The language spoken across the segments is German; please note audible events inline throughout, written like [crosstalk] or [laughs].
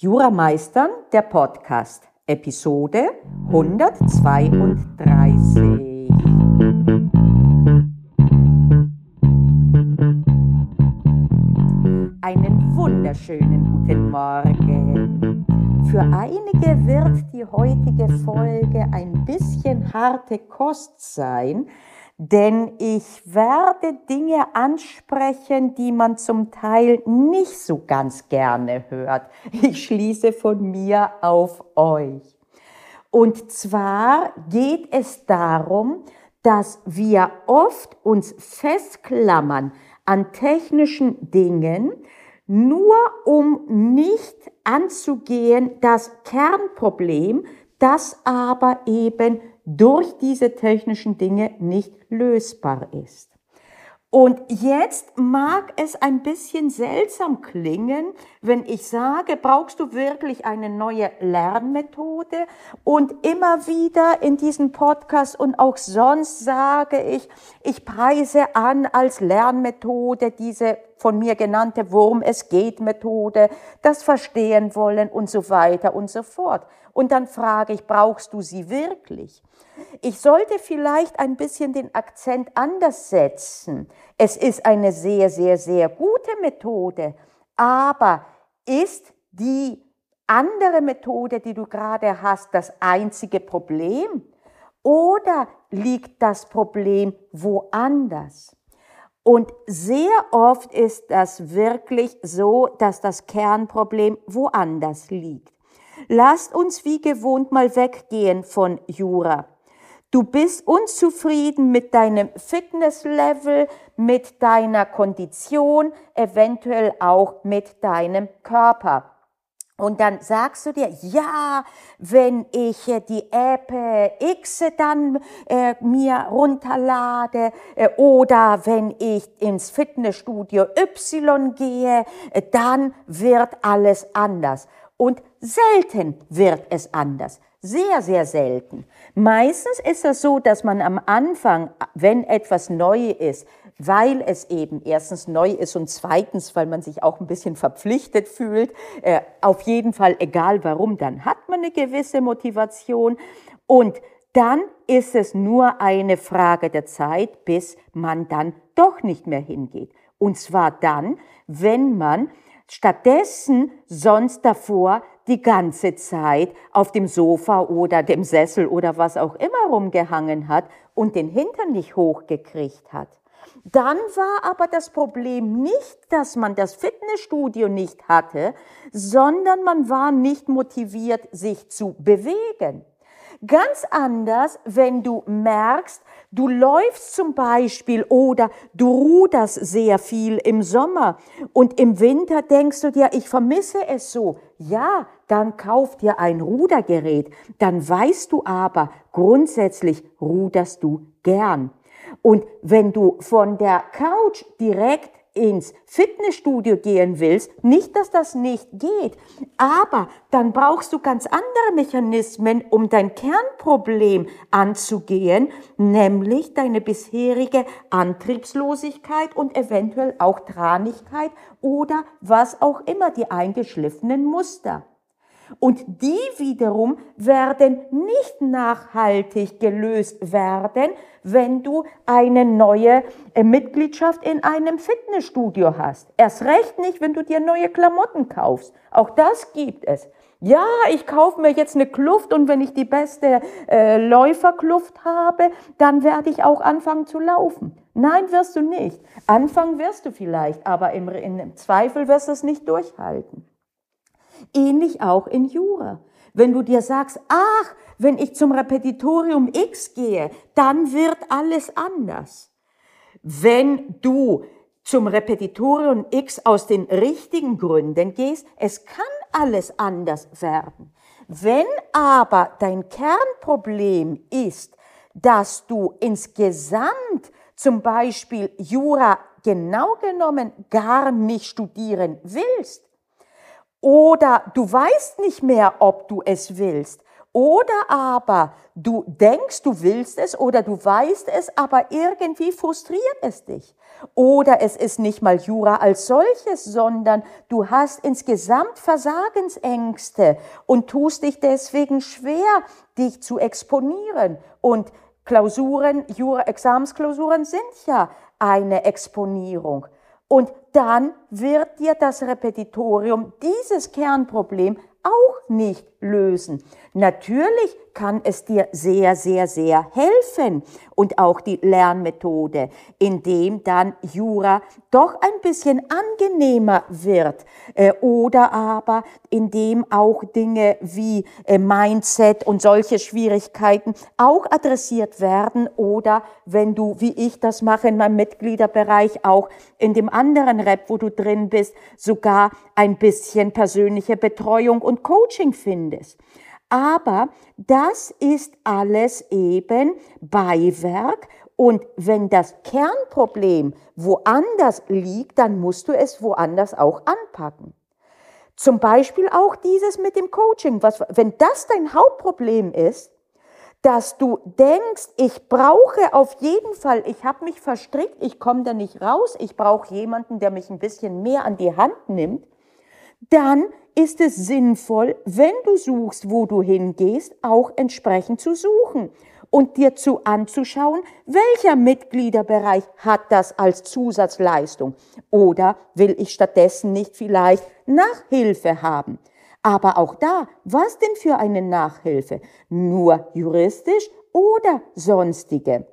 Jurameistern, der Podcast, Episode 132. Einen wunderschönen guten Morgen. Für einige wird die heutige Folge ein bisschen harte Kost sein, denn ich werde Dinge ansprechen, die man zum Teil nicht so ganz gerne hört. Ich schließe von mir auf euch. Und zwar geht es darum, dass wir oft uns festklammern an technischen Dingen, nur um nicht anzugehen das Kernproblem, das aber eben durch diese technischen Dinge nicht lösbar ist. Und jetzt mag es ein bisschen seltsam klingen, wenn ich sage, brauchst du wirklich eine neue Lernmethode? Und immer wieder in diesem Podcast und auch sonst sage ich, ich preise an als Lernmethode diese von mir genannte Wurm es geht Methode, das Verstehen wollen und so weiter und so fort. Und dann frage ich, brauchst du sie wirklich? Ich sollte vielleicht ein bisschen den Akzent anders setzen. Es ist eine sehr, sehr, sehr gute Methode, aber ist die andere Methode, die du gerade hast, das einzige Problem? Oder liegt das Problem woanders? Und sehr oft ist das wirklich so, dass das Kernproblem woanders liegt. Lasst uns wie gewohnt mal weggehen von Jura. Du bist unzufrieden mit deinem Fitnesslevel, mit deiner Kondition, eventuell auch mit deinem Körper. Und dann sagst du dir, ja, wenn ich äh, die App äh, X dann äh, mir runterlade äh, oder wenn ich ins Fitnessstudio Y gehe, äh, dann wird alles anders. Und selten wird es anders. Sehr, sehr selten. Meistens ist es so, dass man am Anfang, wenn etwas neu ist, weil es eben erstens neu ist und zweitens, weil man sich auch ein bisschen verpflichtet fühlt, äh, auf jeden Fall, egal warum, dann hat man eine gewisse Motivation und dann ist es nur eine Frage der Zeit, bis man dann doch nicht mehr hingeht. Und zwar dann, wenn man stattdessen sonst davor die ganze Zeit auf dem Sofa oder dem Sessel oder was auch immer rumgehangen hat und den Hintern nicht hochgekriegt hat. Dann war aber das Problem nicht, dass man das Fitnessstudio nicht hatte, sondern man war nicht motiviert, sich zu bewegen. Ganz anders, wenn du merkst, du läufst zum Beispiel oder du ruderst sehr viel im Sommer und im Winter denkst du dir, ich vermisse es so. Ja, dann kauf dir ein Rudergerät. Dann weißt du aber, grundsätzlich ruderst du gern. Und wenn du von der Couch direkt ins Fitnessstudio gehen willst, nicht, dass das nicht geht, aber dann brauchst du ganz andere Mechanismen, um dein Kernproblem anzugehen, nämlich deine bisherige Antriebslosigkeit und eventuell auch Tranigkeit oder was auch immer die eingeschliffenen Muster. Und die wiederum werden nicht nachhaltig gelöst werden, wenn du eine neue äh, Mitgliedschaft in einem Fitnessstudio hast. Erst recht nicht, wenn du dir neue Klamotten kaufst. Auch das gibt es. Ja, ich kaufe mir jetzt eine Kluft und wenn ich die beste äh, Läuferkluft habe, dann werde ich auch anfangen zu laufen. Nein, wirst du nicht. Anfangen wirst du vielleicht, aber im, im Zweifel wirst du es nicht durchhalten. Ähnlich auch in Jura. Wenn du dir sagst, ach, wenn ich zum Repetitorium X gehe, dann wird alles anders. Wenn du zum Repetitorium X aus den richtigen Gründen gehst, es kann alles anders werden. Wenn aber dein Kernproblem ist, dass du insgesamt zum Beispiel Jura genau genommen gar nicht studieren willst, oder du weißt nicht mehr, ob du es willst. Oder aber du denkst, du willst es oder du weißt es, aber irgendwie frustriert es dich. Oder es ist nicht mal Jura als solches, sondern du hast insgesamt Versagensängste und tust dich deswegen schwer, dich zu exponieren. Und Klausuren, Jura, Examensklausuren sind ja eine Exponierung. Und dann wird dir das Repetitorium dieses Kernproblem auch nicht lösen. Natürlich kann es dir sehr, sehr, sehr helfen und auch die Lernmethode, indem dann Jura doch ein bisschen angenehmer wird äh, oder aber indem auch Dinge wie äh, Mindset und solche Schwierigkeiten auch adressiert werden oder wenn du, wie ich das mache in meinem Mitgliederbereich, auch in dem anderen Rep, wo du drin bist, sogar ein bisschen persönliche Betreuung und Coaching findest. Aber das ist alles eben Beiwerk und wenn das Kernproblem woanders liegt, dann musst du es woanders auch anpacken. Zum Beispiel auch dieses mit dem Coaching. Was, wenn das dein Hauptproblem ist, dass du denkst, ich brauche auf jeden Fall, ich habe mich verstrickt, ich komme da nicht raus, ich brauche jemanden, der mich ein bisschen mehr an die Hand nimmt, dann ist es sinnvoll, wenn du suchst, wo du hingehst, auch entsprechend zu suchen und dir zu anzuschauen, welcher Mitgliederbereich hat das als Zusatzleistung oder will ich stattdessen nicht vielleicht Nachhilfe haben. Aber auch da, was denn für eine Nachhilfe? Nur juristisch oder sonstige?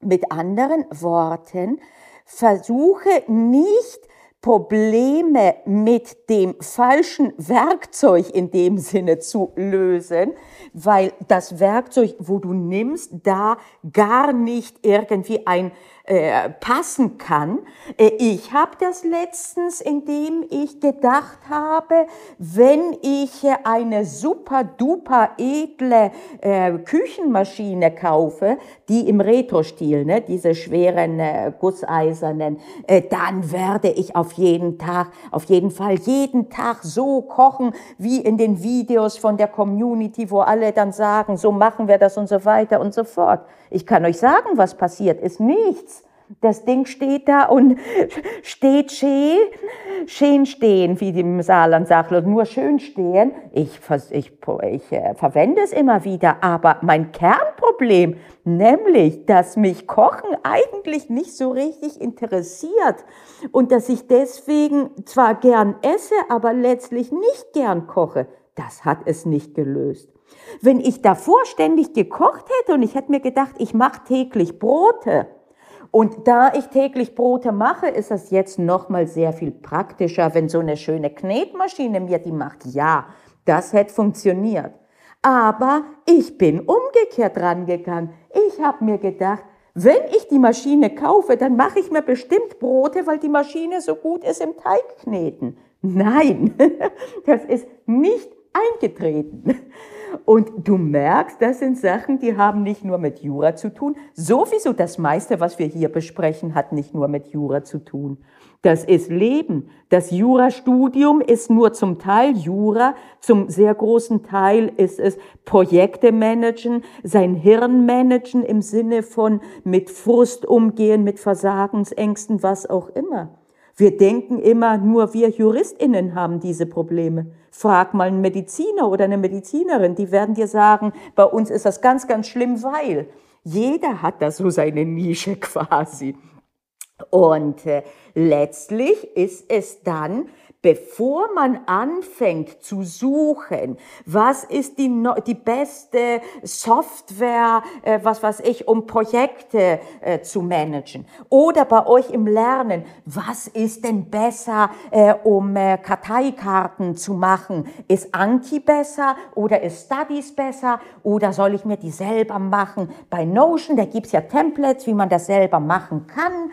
Mit anderen Worten, versuche nicht Probleme mit dem falschen Werkzeug in dem Sinne zu lösen, weil das Werkzeug, wo du nimmst, da gar nicht irgendwie ein äh, passen kann. Äh, ich habe das letztens, indem ich gedacht habe, wenn ich eine super duper edle äh, Küchenmaschine kaufe, die im Retro-Stil, ne, diese schweren äh, gusseisernen, äh, dann werde ich auf jeden Tag, auf jeden Fall jeden Tag so kochen, wie in den Videos von der Community, wo alle dann sagen, so machen wir das und so weiter und so fort. Ich kann euch sagen, was passiert ist. Nichts. Das Ding steht da und [laughs] steht schön, schön stehen, wie die im Saarland sagt, nur schön stehen. Ich, ich, ich äh, verwende es immer wieder, aber mein Kernproblem, nämlich, dass mich Kochen eigentlich nicht so richtig interessiert und dass ich deswegen zwar gern esse, aber letztlich nicht gern koche, das hat es nicht gelöst. Wenn ich davor ständig gekocht hätte und ich hätte mir gedacht, ich mache täglich Brote, und da ich täglich Brote mache, ist es jetzt nochmal sehr viel praktischer, wenn so eine schöne Knetmaschine mir die macht. Ja, das hätte funktioniert. Aber ich bin umgekehrt rangegangen. Ich habe mir gedacht, wenn ich die Maschine kaufe, dann mache ich mir bestimmt Brote, weil die Maschine so gut ist im Teigkneten. Nein, [laughs] das ist nicht eingetreten. Und du merkst, das sind Sachen, die haben nicht nur mit Jura zu tun. Sowieso das meiste, was wir hier besprechen, hat nicht nur mit Jura zu tun. Das ist Leben. Das Jurastudium ist nur zum Teil Jura, zum sehr großen Teil ist es Projekte managen, sein Hirn managen im Sinne von mit Frust umgehen, mit Versagensängsten, was auch immer. Wir denken immer, nur wir Juristinnen haben diese Probleme. Frag mal einen Mediziner oder eine Medizinerin, die werden dir sagen, bei uns ist das ganz, ganz schlimm, weil jeder hat da so seine Nische quasi. Und äh, letztlich ist es dann bevor man anfängt zu suchen, was ist die, die beste Software, äh, was weiß ich, um Projekte äh, zu managen. Oder bei euch im Lernen, was ist denn besser, äh, um Karteikarten zu machen? Ist Anki besser oder ist Studies besser? Oder soll ich mir die selber machen? Bei Notion, da gibt's ja Templates, wie man das selber machen kann.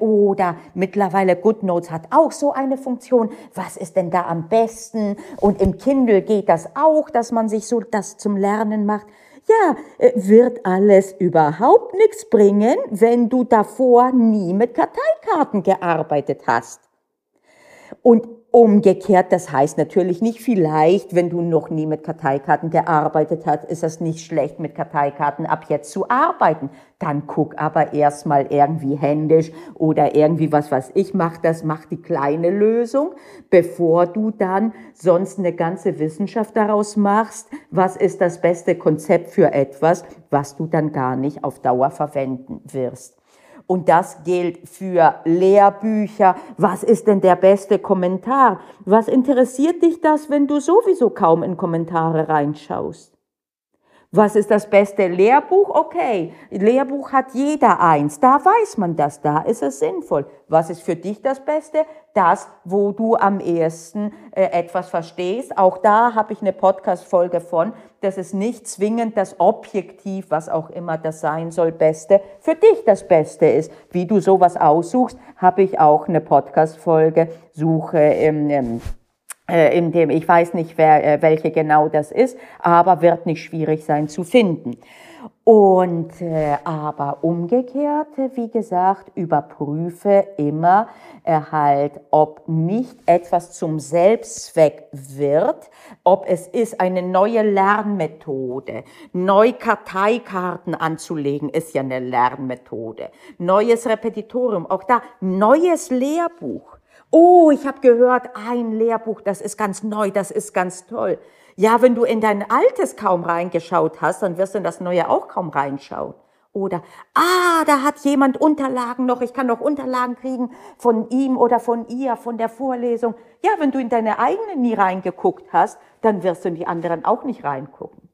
Oder mittlerweile GoodNotes hat auch so eine Funktion was ist denn da am besten? Und im Kindle geht das auch, dass man sich so das zum Lernen macht. Ja, äh, wird alles überhaupt nichts bringen, wenn du davor nie mit Karteikarten gearbeitet hast. Und Umgekehrt, das heißt natürlich nicht vielleicht, wenn du noch nie mit Karteikarten gearbeitet hast, ist es nicht schlecht, mit Karteikarten ab jetzt zu arbeiten. Dann guck aber erstmal irgendwie händisch oder irgendwie was, was ich mache, das macht die kleine Lösung, bevor du dann sonst eine ganze Wissenschaft daraus machst, was ist das beste Konzept für etwas, was du dann gar nicht auf Dauer verwenden wirst. Und das gilt für Lehrbücher. Was ist denn der beste Kommentar? Was interessiert dich das, wenn du sowieso kaum in Kommentare reinschaust? Was ist das beste Lehrbuch? Okay, Lehrbuch hat jeder eins. Da weiß man das, da ist es sinnvoll. Was ist für dich das Beste? Das, wo du am ehesten äh, etwas verstehst. Auch da habe ich eine Podcast-Folge von. Das ist nicht zwingend das Objektiv, was auch immer das sein soll, Beste, für dich das Beste ist. Wie du sowas aussuchst, habe ich auch eine Podcast-Folge. Suche im, im äh, in dem ich weiß nicht, wer, äh, welche genau das ist, aber wird nicht schwierig sein zu finden. Und äh, aber umgekehrt, wie gesagt, überprüfe immer äh, halt, ob nicht etwas zum Selbstzweck wird, ob es ist eine neue Lernmethode, neu Karteikarten anzulegen, ist ja eine Lernmethode, neues Repetitorium, auch da neues Lehrbuch. Oh, ich habe gehört, ein Lehrbuch, das ist ganz neu, das ist ganz toll. Ja, wenn du in dein altes kaum reingeschaut hast, dann wirst du in das neue auch kaum reinschauen. Oder, ah, da hat jemand Unterlagen noch, ich kann noch Unterlagen kriegen von ihm oder von ihr, von der Vorlesung. Ja, wenn du in deine eigene nie reingeguckt hast, dann wirst du in die anderen auch nicht reingucken.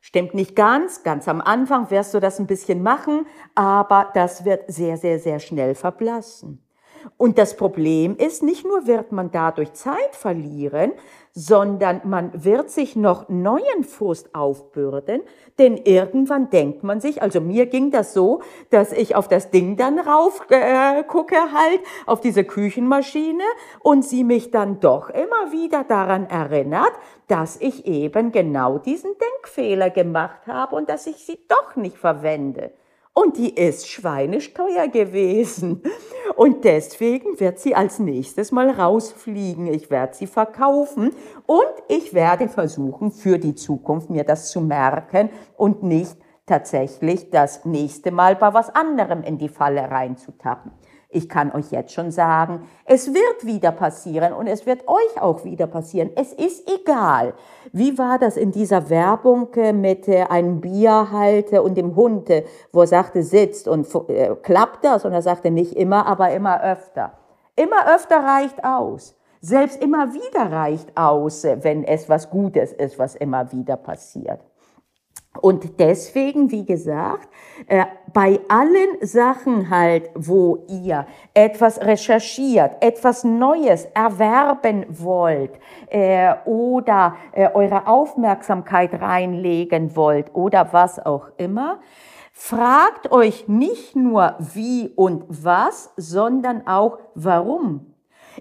Stimmt nicht ganz, ganz am Anfang wirst du das ein bisschen machen, aber das wird sehr, sehr, sehr schnell verblassen. Und das Problem ist, nicht nur wird man dadurch Zeit verlieren, sondern man wird sich noch neuen Frust aufbürden, denn irgendwann denkt man sich, also mir ging das so, dass ich auf das Ding dann rauf äh, gucke halt, auf diese Küchenmaschine und sie mich dann doch immer wieder daran erinnert, dass ich eben genau diesen Denkfehler gemacht habe und dass ich sie doch nicht verwende. Und die ist schweinisch teuer gewesen. Und deswegen wird sie als nächstes mal rausfliegen. Ich werde sie verkaufen und ich werde versuchen, für die Zukunft mir das zu merken und nicht tatsächlich das nächste Mal bei was anderem in die Falle reinzutappen. Ich kann euch jetzt schon sagen, es wird wieder passieren und es wird euch auch wieder passieren. Es ist egal. Wie war das in dieser Werbung äh, mit äh, einem Bierhalter und dem Hund, äh, wo er sagte, sitzt und klappt das? Und er sagte nicht immer, aber immer öfter. Immer öfter reicht aus. Selbst immer wieder reicht aus, wenn es was Gutes ist, was immer wieder passiert. Und deswegen, wie gesagt, äh, bei allen Sachen halt, wo ihr etwas recherchiert, etwas Neues erwerben wollt äh, oder äh, eure Aufmerksamkeit reinlegen wollt oder was auch immer, fragt euch nicht nur wie und was, sondern auch warum.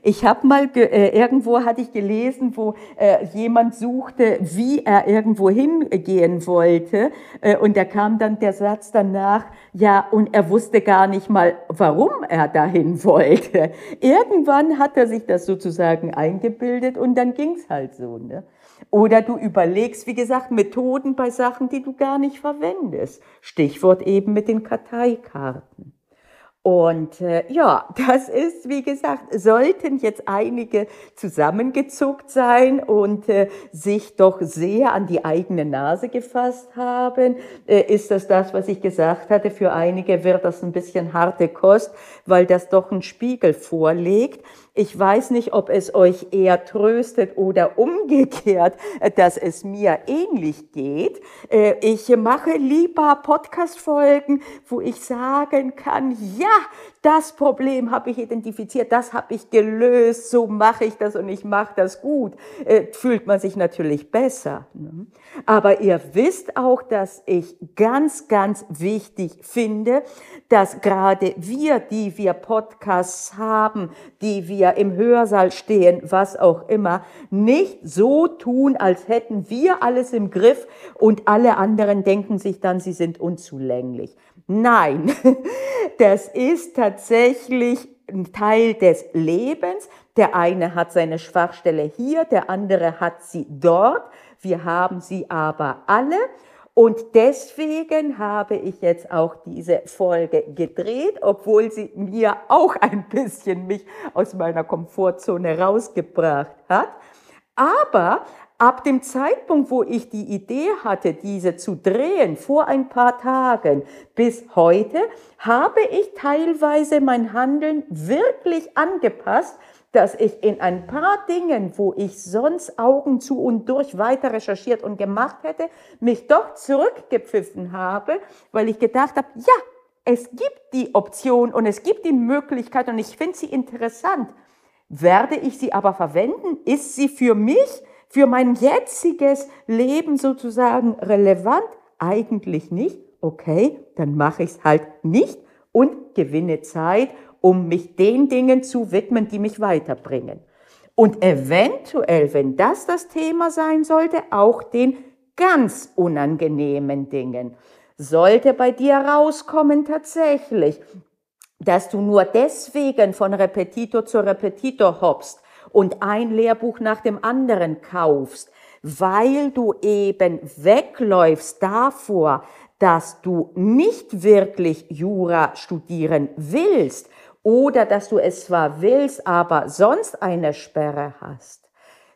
Ich habe mal äh, irgendwo hatte ich gelesen, wo äh, jemand suchte, wie er irgendwo hingehen wollte, äh, und da kam dann der Satz danach, ja, und er wusste gar nicht mal, warum er dahin [laughs] wollte. Irgendwann hat er sich das sozusagen eingebildet und dann ging's halt so. Ne? Oder du überlegst, wie gesagt, Methoden bei Sachen, die du gar nicht verwendest. Stichwort eben mit den Karteikarten. Und äh, ja, [laughs] das ist, wie gesagt, sollten jetzt einige zusammengezuckt sein und äh, sich doch sehr an die eigene Nase gefasst haben. Äh, ist das das, was ich gesagt hatte? Für einige wird das ein bisschen harte Kost, weil das doch einen Spiegel vorlegt. Ich weiß nicht, ob es euch eher tröstet oder umgekehrt, dass es mir ähnlich geht. Äh, ich mache lieber Podcast-Folgen, wo ich sagen kann, ja, das Problem habe ich identifiziert, das habe ich gelöst, so mache ich das und ich mache das gut, äh, fühlt man sich natürlich besser. Ne? Aber ihr wisst auch, dass ich ganz, ganz wichtig finde, dass gerade wir, die wir Podcasts haben, die wir im Hörsaal stehen, was auch immer, nicht so tun, als hätten wir alles im Griff und alle anderen denken sich dann, sie sind unzulänglich. Nein, [laughs] das ist tatsächlich ein Teil des Lebens. Der eine hat seine Schwachstelle hier, der andere hat sie dort. Wir haben sie aber alle. Und deswegen habe ich jetzt auch diese Folge gedreht, obwohl sie mir auch ein bisschen mich aus meiner Komfortzone rausgebracht hat. Aber ab dem Zeitpunkt, wo ich die Idee hatte, diese zu drehen, vor ein paar Tagen bis heute, habe ich teilweise mein Handeln wirklich angepasst, dass ich in ein paar Dingen, wo ich sonst Augen zu und durch weiter recherchiert und gemacht hätte, mich doch zurückgepfiffen habe, weil ich gedacht habe, ja, es gibt die Option und es gibt die Möglichkeit und ich finde sie interessant. Werde ich sie aber verwenden? Ist sie für mich, für mein jetziges Leben sozusagen relevant? Eigentlich nicht. Okay, dann mache ich es halt nicht und gewinne Zeit um mich den Dingen zu widmen, die mich weiterbringen. Und eventuell, wenn das das Thema sein sollte, auch den ganz unangenehmen Dingen. Sollte bei dir rauskommen tatsächlich, dass du nur deswegen von Repetitor zu Repetitor hoppst und ein Lehrbuch nach dem anderen kaufst, weil du eben wegläufst davor, dass du nicht wirklich Jura studieren willst, oder dass du es zwar willst, aber sonst eine Sperre hast,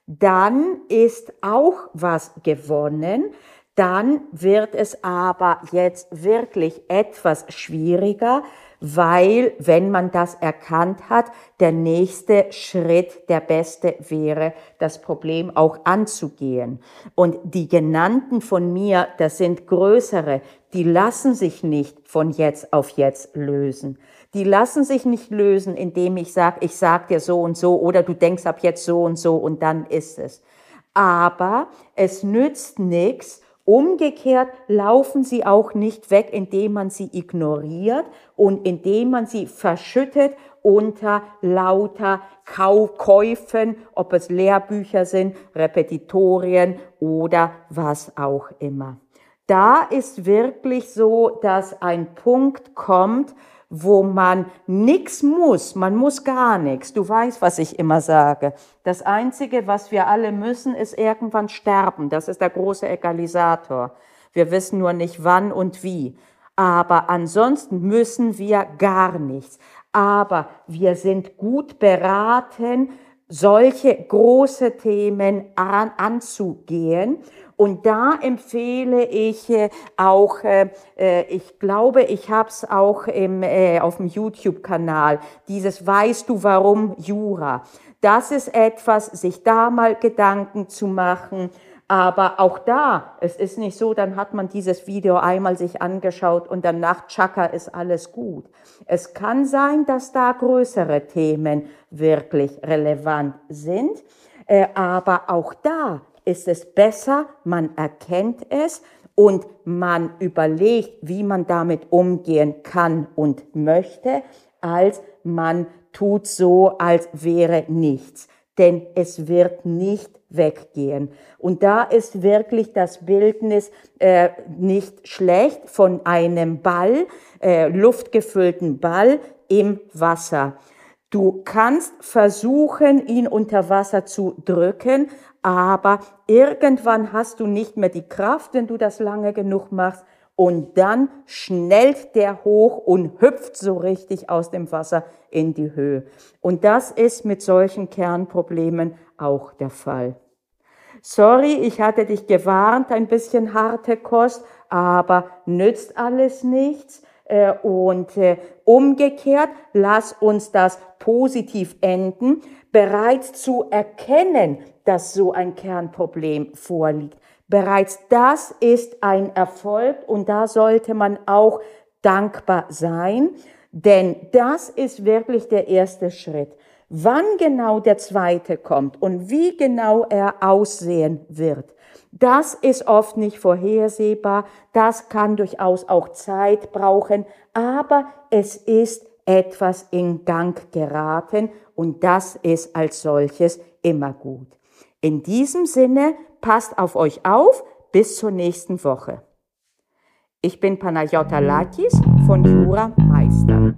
dann ist auch was gewonnen. Dann wird es aber jetzt wirklich etwas schwieriger, weil wenn man das erkannt hat, der nächste Schritt der beste wäre, das Problem auch anzugehen. Und die genannten von mir, das sind größere, die lassen sich nicht von jetzt auf jetzt lösen. Die lassen sich nicht lösen, indem ich sage, ich sag dir so und so oder du denkst ab jetzt so und so und dann ist es. Aber es nützt nichts, Umgekehrt laufen sie auch nicht weg, indem man sie ignoriert und indem man sie verschüttet unter lauter Käufen, ob es Lehrbücher sind, Repetitorien oder was auch immer. Da ist wirklich so, dass ein Punkt kommt, wo man nichts muss, man muss gar nichts. Du weißt, was ich immer sage. Das Einzige, was wir alle müssen, ist irgendwann sterben. Das ist der große Egalisator. Wir wissen nur nicht wann und wie. Aber ansonsten müssen wir gar nichts. Aber wir sind gut beraten, solche große Themen an, anzugehen. Und da empfehle ich äh, auch, äh, äh, ich glaube, ich habe es auch im, auf dem YouTube-Kanal, dieses Weißt du warum Jura. Das ist etwas, sich da mal Gedanken zu machen. Aber auch da, es ist nicht so, dann hat man dieses Video einmal sich angeschaut und danach, tschakka, ist alles gut. Es kann sein, dass da größere Themen wirklich relevant sind. Aber auch da ist es besser, man erkennt es und man überlegt, wie man damit umgehen kann und möchte, als man tut so, als wäre nichts. Denn es wird nicht weggehen. Und da ist wirklich das Bildnis äh, nicht schlecht von einem Ball, äh, luftgefüllten Ball im Wasser. Du kannst versuchen, ihn unter Wasser zu drücken, aber irgendwann hast du nicht mehr die Kraft, wenn du das lange genug machst, und dann schnellt der hoch und hüpft so richtig aus dem Wasser in die Höhe. Und das ist mit solchen Kernproblemen auch der Fall. Sorry, ich hatte dich gewarnt, ein bisschen harte Kost, aber nützt alles nichts. Äh, und äh, umgekehrt, lass uns das positiv enden, bereits zu erkennen, dass so ein Kernproblem vorliegt. Bereits das ist ein Erfolg und da sollte man auch dankbar sein, denn das ist wirklich der erste Schritt. Wann genau der zweite kommt und wie genau er aussehen wird, das ist oft nicht vorhersehbar, das kann durchaus auch Zeit brauchen, aber es ist etwas in Gang geraten und das ist als solches immer gut. In diesem Sinne, passt auf euch auf, bis zur nächsten Woche. Ich bin Panayota Lakis von Jura Meister.